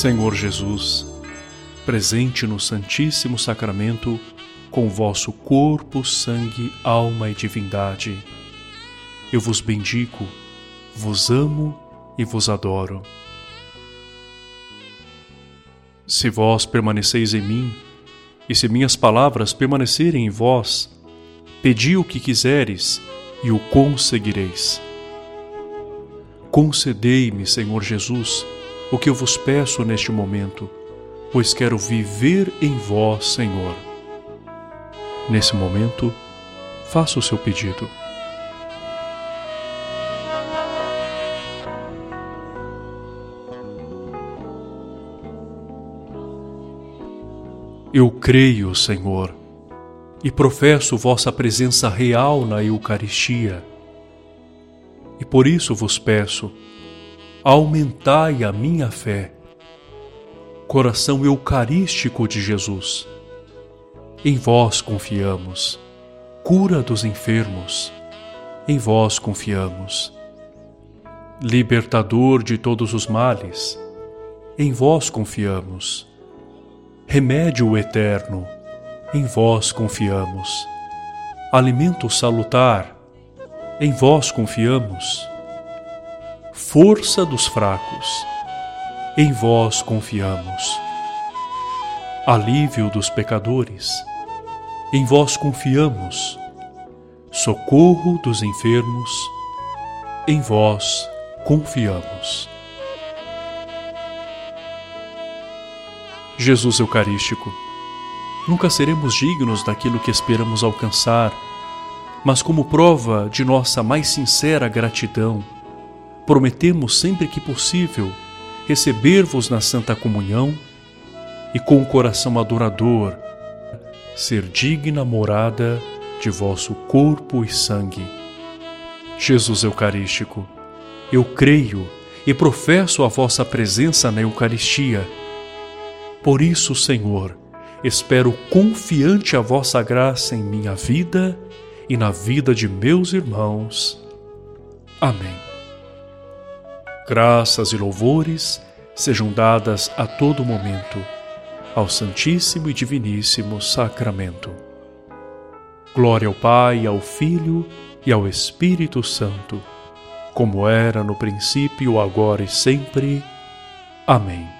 Senhor Jesus, presente no Santíssimo Sacramento, com vosso corpo, sangue, alma e divindade, eu vos bendigo, vos amo e vos adoro. Se vós permaneceis em mim, e se minhas palavras permanecerem em vós, pedi o que quiseres e o conseguireis. Concedei-me, Senhor Jesus, o que eu vos peço neste momento, pois quero viver em vós, Senhor. Nesse momento, faça o seu pedido. Eu creio, Senhor, e professo vossa presença real na Eucaristia. E por isso vos peço, aumentai a minha fé. Coração Eucarístico de Jesus, em vós confiamos. Cura dos enfermos, em vós confiamos. Libertador de todos os males, em vós confiamos. Remédio eterno, em vós confiamos. Alimento salutar, em vós confiamos força dos fracos. Em vós confiamos. Alívio dos pecadores. Em vós confiamos. Socorro dos enfermos. Em vós confiamos. Jesus Eucarístico, nunca seremos dignos daquilo que esperamos alcançar, mas como prova de nossa mais sincera gratidão, prometemos sempre que possível receber-vos na Santa Comunhão e com o coração adorador ser digna morada de vosso corpo e sangue. Jesus Eucarístico, eu creio e professo a vossa presença na Eucaristia. Por isso, Senhor, espero confiante a vossa graça em minha vida e na vida de meus irmãos. Amém. Graças e louvores sejam dadas a todo momento ao Santíssimo e Diviníssimo Sacramento. Glória ao Pai, ao Filho e ao Espírito Santo, como era no princípio, agora e sempre. Amém.